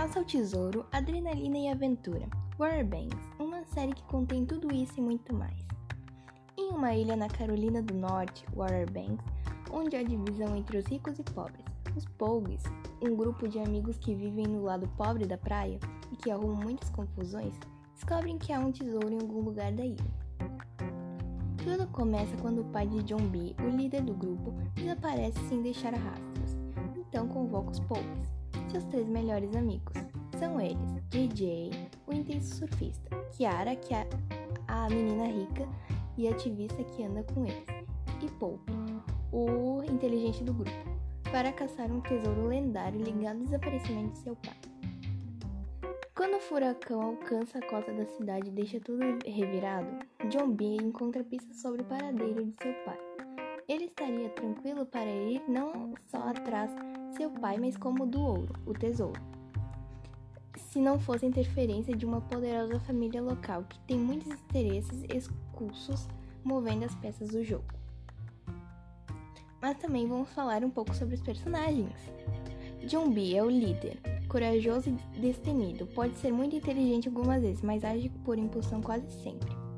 Caça ao tesouro, adrenalina e aventura. Warbanks, uma série que contém tudo isso e muito mais. Em uma ilha na Carolina do Norte, Warbanks, onde há divisão entre os ricos e pobres, os Pogues, um grupo de amigos que vivem no lado pobre da praia e que arrumam muitas confusões, descobrem que há um tesouro em algum lugar da ilha. Tudo começa quando o pai de John B, o líder do grupo, desaparece sem deixar rastros. Então convoca os Pogues, seus três melhores amigos. São eles JJ, o intenso surfista, Kiara, que é a menina rica e ativista que anda com eles, e Pope, o inteligente do grupo, para caçar um tesouro lendário ligado ao desaparecimento de seu pai. Quando o furacão alcança a costa da cidade e deixa tudo revirado, John B encontra pistas sobre o paradeiro de seu pai. Ele estaria tranquilo para ir não só atrás seu pai, mas como do ouro, o tesouro. Se não fosse a interferência de uma poderosa família local que tem muitos interesses escusos movendo as peças do jogo. Mas também vamos falar um pouco sobre os personagens. John B é o líder, corajoso e destemido. Pode ser muito inteligente algumas vezes, mas age por impulsão quase sempre.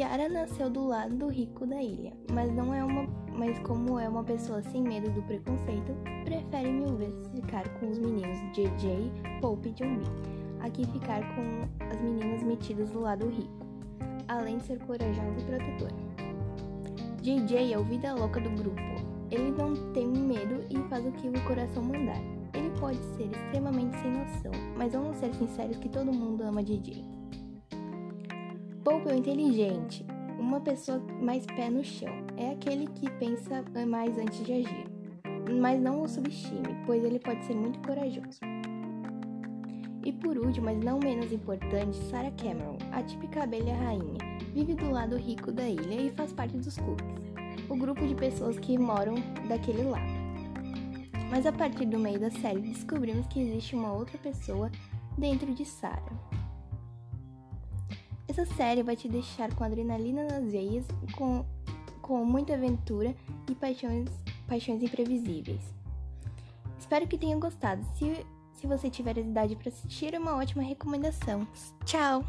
Kiara nasceu do lado rico da ilha, mas não é uma, mas como é uma pessoa sem medo do preconceito, prefere mil vezes ficar com os meninos JJ, Pope e John B, aqui ficar com as meninas metidas do lado rico, além de ser corajosa e protetora. JJ é o vida louca do grupo. Ele não tem medo e faz o que o coração mandar. Ele pode ser extremamente sem noção, mas vamos ser sinceros que todo mundo ama DJ. Pope é o inteligente, uma pessoa mais pé no chão. É aquele que pensa mais antes de agir. Mas não o subestime, pois ele pode ser muito corajoso. E por último, mas não menos importante, Sarah Cameron, a típica abelha rainha, vive do lado rico da ilha e faz parte dos Cookies, o grupo de pessoas que moram daquele lado. Mas a partir do meio da série descobrimos que existe uma outra pessoa dentro de Sarah. Essa série vai te deixar com adrenalina nas veias, com, com muita aventura e paixões, paixões imprevisíveis. Espero que tenham gostado. Se, se você tiver idade para assistir, é uma ótima recomendação. Tchau!